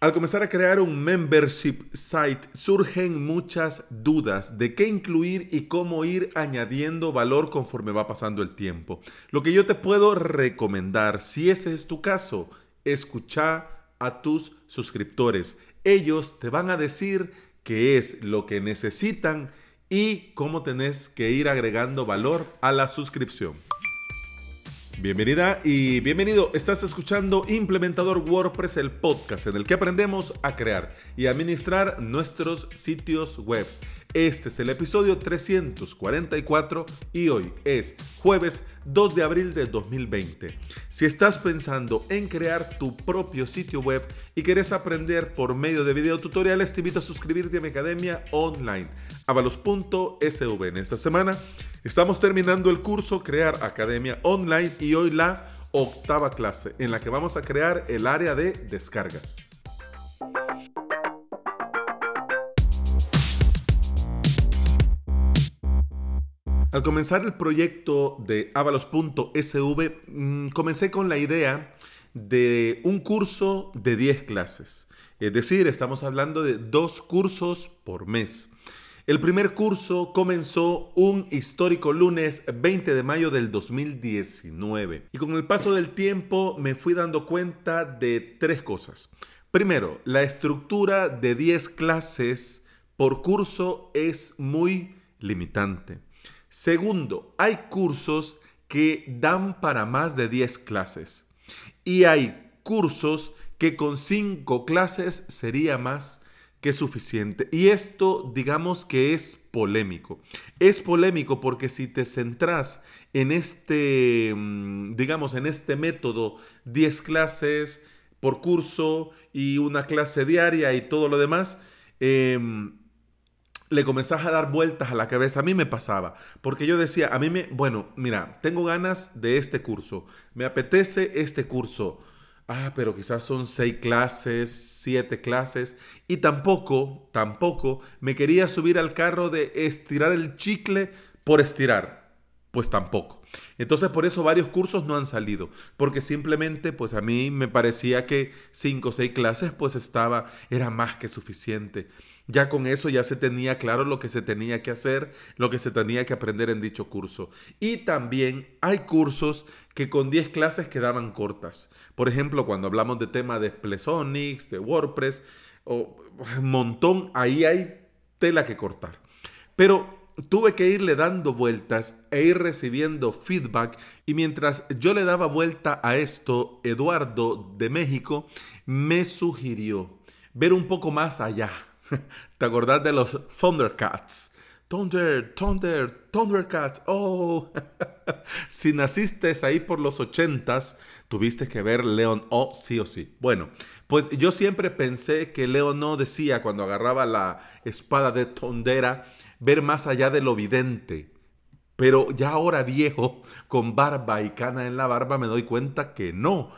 Al comenzar a crear un membership site surgen muchas dudas de qué incluir y cómo ir añadiendo valor conforme va pasando el tiempo. Lo que yo te puedo recomendar, si ese es tu caso, escucha a tus suscriptores. Ellos te van a decir qué es lo que necesitan y cómo tenés que ir agregando valor a la suscripción. Bienvenida y bienvenido. Estás escuchando Implementador WordPress, el podcast en el que aprendemos a crear y administrar nuestros sitios web. Este es el episodio 344 y hoy es jueves 2 de abril de 2020. Si estás pensando en crear tu propio sitio web y quieres aprender por medio de videotutoriales, te invito a suscribirte a mi academia online, avalos.sv. En esta semana estamos terminando el curso Crear Academia Online y hoy la octava clase en la que vamos a crear el área de descargas. Al comenzar el proyecto de avalos.sv, mm, comencé con la idea de un curso de 10 clases. Es decir, estamos hablando de dos cursos por mes. El primer curso comenzó un histórico lunes 20 de mayo del 2019 y con el paso del tiempo me fui dando cuenta de tres cosas. Primero, la estructura de 10 clases por curso es muy limitante. Segundo, hay cursos que dan para más de 10 clases y hay cursos que con 5 clases sería más que suficiente. Y esto digamos que es polémico. Es polémico porque si te centras en este, mm, digamos, en este método, 10 clases por curso y una clase diaria y todo lo demás, eh, le comenzás a dar vueltas a la cabeza. A mí me pasaba, porque yo decía, a mí me, bueno, mira, tengo ganas de este curso, me apetece este curso. Ah, pero quizás son seis clases, siete clases, y tampoco, tampoco me quería subir al carro de estirar el chicle por estirar. Pues tampoco. Entonces por eso varios cursos no han salido, porque simplemente pues a mí me parecía que cinco o seis clases pues estaba, era más que suficiente. Ya con eso ya se tenía claro lo que se tenía que hacer, lo que se tenía que aprender en dicho curso. Y también hay cursos que con 10 clases quedaban cortas. Por ejemplo, cuando hablamos de tema de Plesonics, de WordPress, o un montón, ahí hay tela que cortar. Pero tuve que irle dando vueltas e ir recibiendo feedback y mientras yo le daba vuelta a esto, Eduardo de México me sugirió ver un poco más allá ¿Te acordás de los Thundercats? Thunder, Thunder, Thundercats. Oh, si naciste ahí por los ochentas, tuviste que ver Leon O sí o sí. Bueno, pues yo siempre pensé que Leon O decía cuando agarraba la espada de Tondera, ver más allá de lo vidente. Pero ya ahora viejo, con barba y cana en la barba, me doy cuenta que no.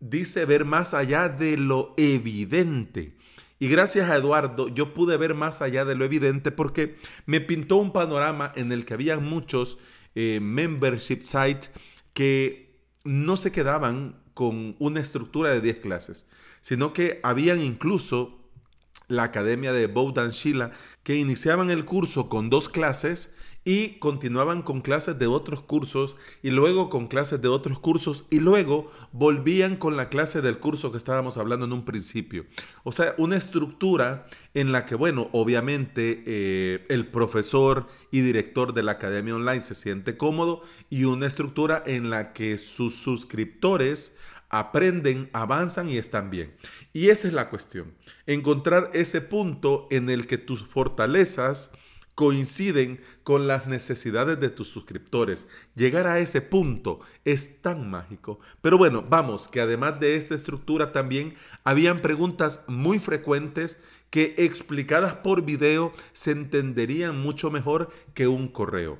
Dice ver más allá de lo evidente. Y gracias a Eduardo yo pude ver más allá de lo evidente porque me pintó un panorama en el que había muchos eh, membership sites que no se quedaban con una estructura de 10 clases, sino que habían incluso la academia de Bowdan Sheila que iniciaban el curso con dos clases y continuaban con clases de otros cursos y luego con clases de otros cursos y luego volvían con la clase del curso que estábamos hablando en un principio. O sea, una estructura en la que, bueno, obviamente eh, el profesor y director de la academia online se siente cómodo y una estructura en la que sus suscriptores aprenden, avanzan y están bien. Y esa es la cuestión, encontrar ese punto en el que tus fortalezas, coinciden con las necesidades de tus suscriptores. Llegar a ese punto es tan mágico. Pero bueno, vamos, que además de esta estructura también habían preguntas muy frecuentes que explicadas por video se entenderían mucho mejor que un correo.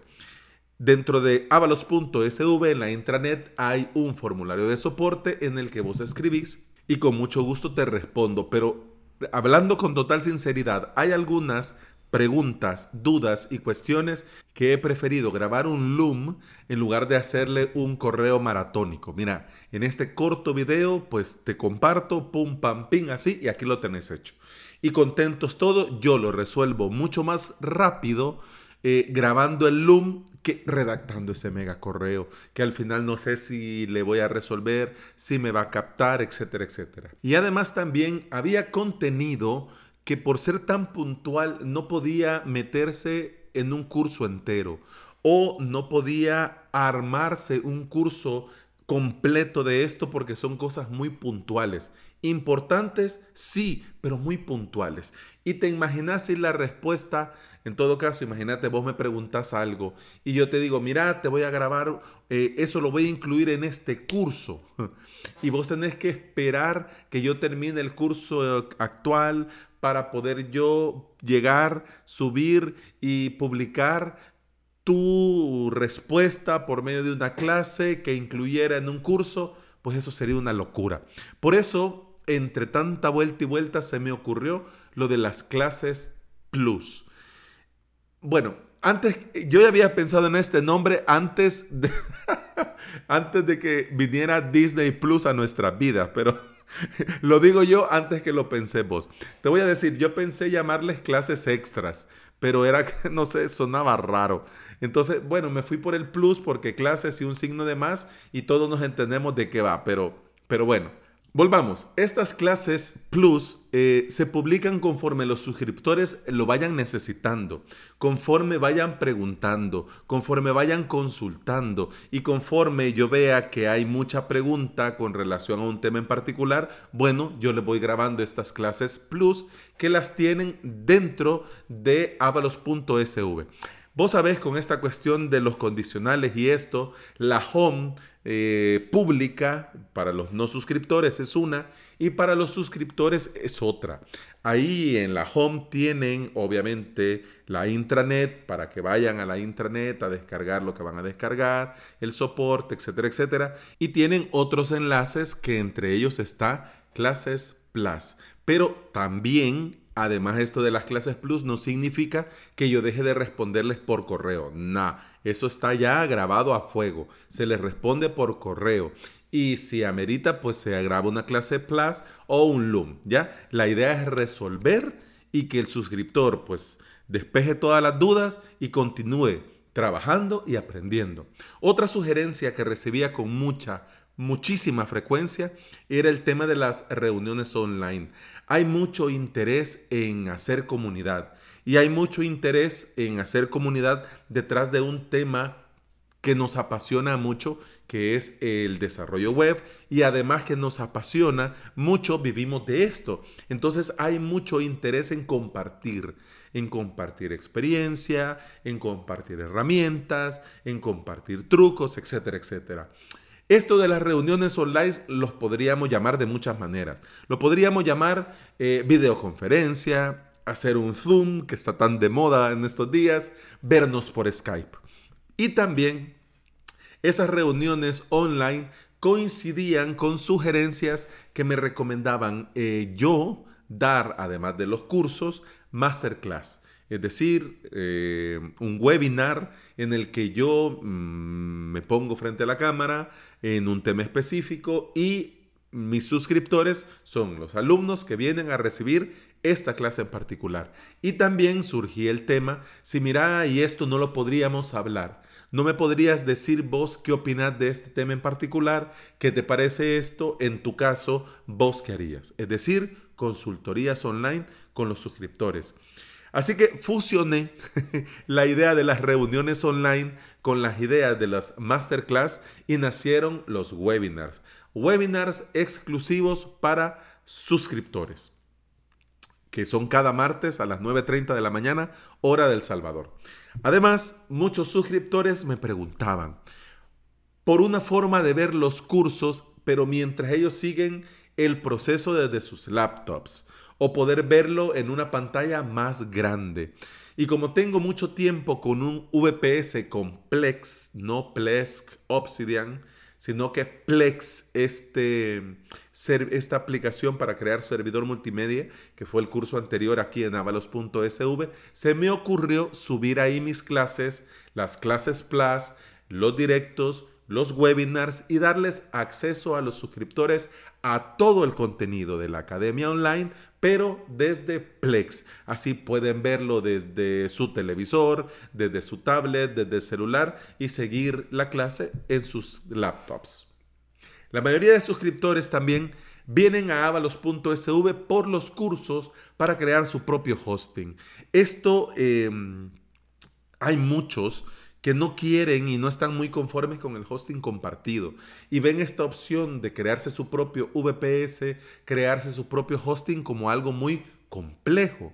Dentro de avalos.sv en la intranet hay un formulario de soporte en el que vos escribís y con mucho gusto te respondo, pero hablando con total sinceridad, hay algunas preguntas, dudas y cuestiones que he preferido grabar un Loom en lugar de hacerle un correo maratónico. Mira, en este corto video pues te comparto, pum, pam, ping, así y aquí lo tenés hecho. Y contentos todo, yo lo resuelvo mucho más rápido eh, grabando el Loom que redactando ese mega correo, que al final no sé si le voy a resolver, si me va a captar, etcétera, etcétera. Y además también había contenido que por ser tan puntual no podía meterse en un curso entero o no podía armarse un curso completo de esto porque son cosas muy puntuales. Importantes, sí, pero muy puntuales. Y te imaginas si la respuesta, en todo caso, imagínate, vos me preguntas algo y yo te digo, mira, te voy a grabar, eh, eso lo voy a incluir en este curso. Y vos tenés que esperar que yo termine el curso eh, actual para poder yo llegar, subir y publicar tu respuesta por medio de una clase que incluyera en un curso, pues eso sería una locura. Por eso, entre tanta vuelta y vuelta, se me ocurrió lo de las clases plus. Bueno, antes, yo ya había pensado en este nombre antes de, antes de que viniera Disney Plus a nuestra vida, pero lo digo yo antes que lo pensé vos. Te voy a decir, yo pensé llamarles clases extras, pero era, no sé, sonaba raro. Entonces, bueno, me fui por el plus porque clases y un signo de más y todos nos entendemos de qué va, pero, pero bueno, Volvamos, estas clases Plus eh, se publican conforme los suscriptores lo vayan necesitando, conforme vayan preguntando, conforme vayan consultando y conforme yo vea que hay mucha pregunta con relación a un tema en particular, bueno, yo le voy grabando estas clases Plus que las tienen dentro de avalos.sv. Vos sabés con esta cuestión de los condicionales y esto, la home eh, pública para los no suscriptores es una y para los suscriptores es otra. Ahí en la home tienen obviamente la intranet para que vayan a la intranet a descargar lo que van a descargar, el soporte, etcétera, etcétera. Y tienen otros enlaces que entre ellos está Clases Plus. Pero también Además, esto de las clases plus no significa que yo deje de responderles por correo. Nah, eso está ya grabado a fuego. Se les responde por correo. Y si amerita, pues se graba una clase plus o un Loom, ¿ya? La idea es resolver y que el suscriptor, pues, despeje todas las dudas y continúe trabajando y aprendiendo. Otra sugerencia que recibía con mucha muchísima frecuencia era el tema de las reuniones online. Hay mucho interés en hacer comunidad y hay mucho interés en hacer comunidad detrás de un tema que nos apasiona mucho, que es el desarrollo web y además que nos apasiona mucho, vivimos de esto. Entonces hay mucho interés en compartir, en compartir experiencia, en compartir herramientas, en compartir trucos, etcétera, etcétera. Esto de las reuniones online los podríamos llamar de muchas maneras. Lo podríamos llamar eh, videoconferencia, hacer un Zoom, que está tan de moda en estos días, vernos por Skype. Y también esas reuniones online coincidían con sugerencias que me recomendaban eh, yo dar, además de los cursos, masterclass es decir, eh, un webinar en el que yo mm, me pongo frente a la cámara en un tema específico y mis suscriptores son los alumnos que vienen a recibir esta clase en particular. Y también surgía el tema, si mira, y esto no lo podríamos hablar. ¿No me podrías decir vos qué opinas de este tema en particular? ¿Qué te parece esto? En tu caso, vos qué harías. Es decir, consultorías online con los suscriptores. Así que fusioné la idea de las reuniones online con las ideas de las masterclass y nacieron los webinars. Webinars exclusivos para suscriptores, que son cada martes a las 9.30 de la mañana, hora del Salvador. Además, muchos suscriptores me preguntaban por una forma de ver los cursos, pero mientras ellos siguen el proceso desde sus laptops o poder verlo en una pantalla más grande. Y como tengo mucho tiempo con un VPS complex, no Plesk Obsidian, sino que Plex, este, esta aplicación para crear servidor multimedia, que fue el curso anterior aquí en avalos.sv, se me ocurrió subir ahí mis clases, las clases Plus, los directos, los webinars y darles acceso a los suscriptores a todo el contenido de la academia online, pero desde Plex. Así pueden verlo desde su televisor, desde su tablet, desde el celular y seguir la clase en sus laptops. La mayoría de suscriptores también vienen a avalos.sv por los cursos para crear su propio hosting. Esto em, hay muchos que no quieren y no están muy conformes con el hosting compartido y ven esta opción de crearse su propio VPS, crearse su propio hosting como algo muy complejo.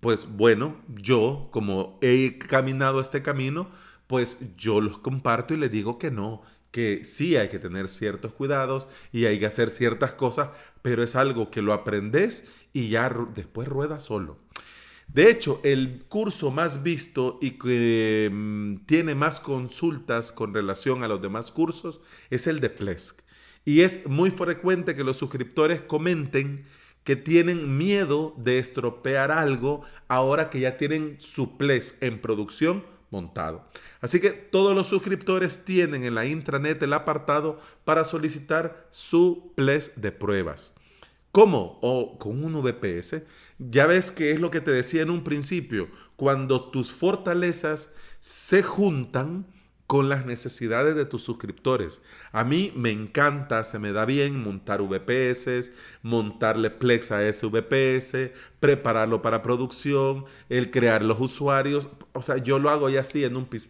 Pues bueno, yo como he caminado este camino, pues yo los comparto y les digo que no, que sí hay que tener ciertos cuidados y hay que hacer ciertas cosas, pero es algo que lo aprendes y ya después rueda solo. De hecho, el curso más visto y que mm, tiene más consultas con relación a los demás cursos es el de Plesk. Y es muy frecuente que los suscriptores comenten que tienen miedo de estropear algo ahora que ya tienen su Plesk en producción montado. Así que todos los suscriptores tienen en la intranet el apartado para solicitar su Plesk de pruebas. ¿Cómo? O con un VPS. Ya ves que es lo que te decía en un principio, cuando tus fortalezas se juntan con las necesidades de tus suscriptores. A mí me encanta, se me da bien montar VPS, montarle Plex a ese VPS, prepararlo para producción, el crear los usuarios. O sea, yo lo hago ya así en un PIS.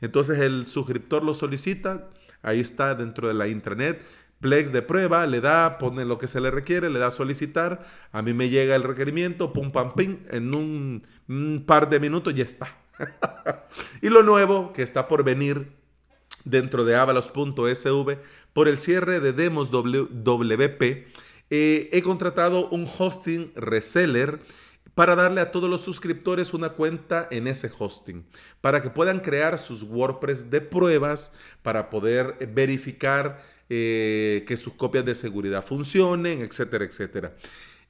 Entonces el suscriptor lo solicita, ahí está dentro de la intranet Plex de prueba, le da, pone lo que se le requiere, le da solicitar, a mí me llega el requerimiento, pum, pam, pim, en un, par de minutos ya está. y lo nuevo que está por venir dentro de avalos.sv, por el cierre de demos WP, eh, he contratado un hosting reseller para darle a todos los suscriptores una cuenta en ese hosting, para que puedan crear sus WordPress de pruebas, para poder verificar eh, que sus copias de seguridad funcionen, etcétera, etcétera.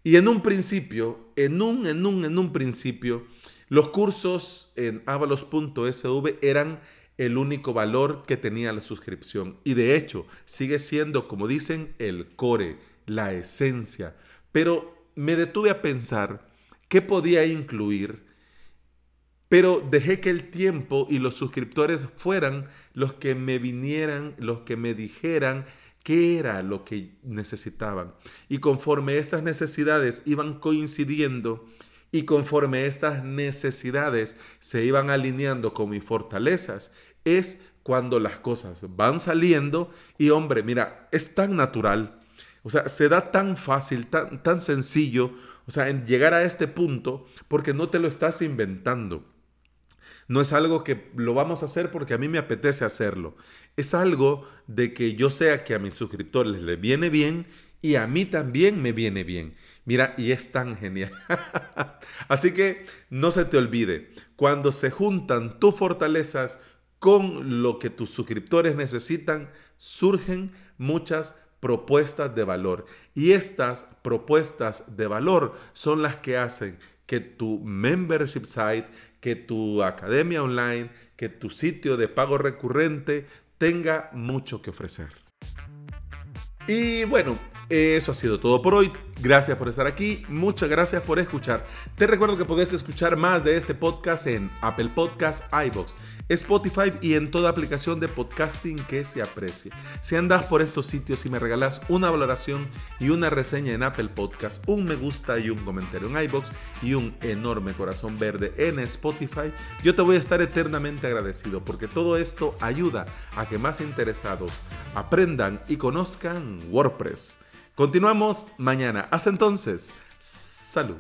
Y en un principio, en un, en un, en un principio, los cursos en avalos.sv eran el único valor que tenía la suscripción. Y de hecho, sigue siendo, como dicen, el core, la esencia. Pero me detuve a pensar qué podía incluir pero dejé que el tiempo y los suscriptores fueran los que me vinieran, los que me dijeran qué era lo que necesitaban. Y conforme estas necesidades iban coincidiendo y conforme estas necesidades se iban alineando con mis fortalezas, es cuando las cosas van saliendo y hombre, mira, es tan natural. O sea, se da tan fácil, tan, tan sencillo, o sea, en llegar a este punto porque no te lo estás inventando. No es algo que lo vamos a hacer porque a mí me apetece hacerlo. Es algo de que yo sea que a mis suscriptores les viene bien y a mí también me viene bien. Mira, y es tan genial. Así que no se te olvide, cuando se juntan tus fortalezas con lo que tus suscriptores necesitan, surgen muchas propuestas de valor. Y estas propuestas de valor son las que hacen que tu membership site, que tu academia online, que tu sitio de pago recurrente tenga mucho que ofrecer. Y bueno, eso ha sido todo por hoy. Gracias por estar aquí. Muchas gracias por escuchar. Te recuerdo que puedes escuchar más de este podcast en Apple Podcasts, iBox Spotify y en toda aplicación de podcasting que se aprecie. Si andas por estos sitios y me regalas una valoración y una reseña en Apple Podcast, un me gusta y un comentario en iBox y un enorme corazón verde en Spotify, yo te voy a estar eternamente agradecido porque todo esto ayuda a que más interesados aprendan y conozcan WordPress. Continuamos mañana. Hasta entonces. Salud.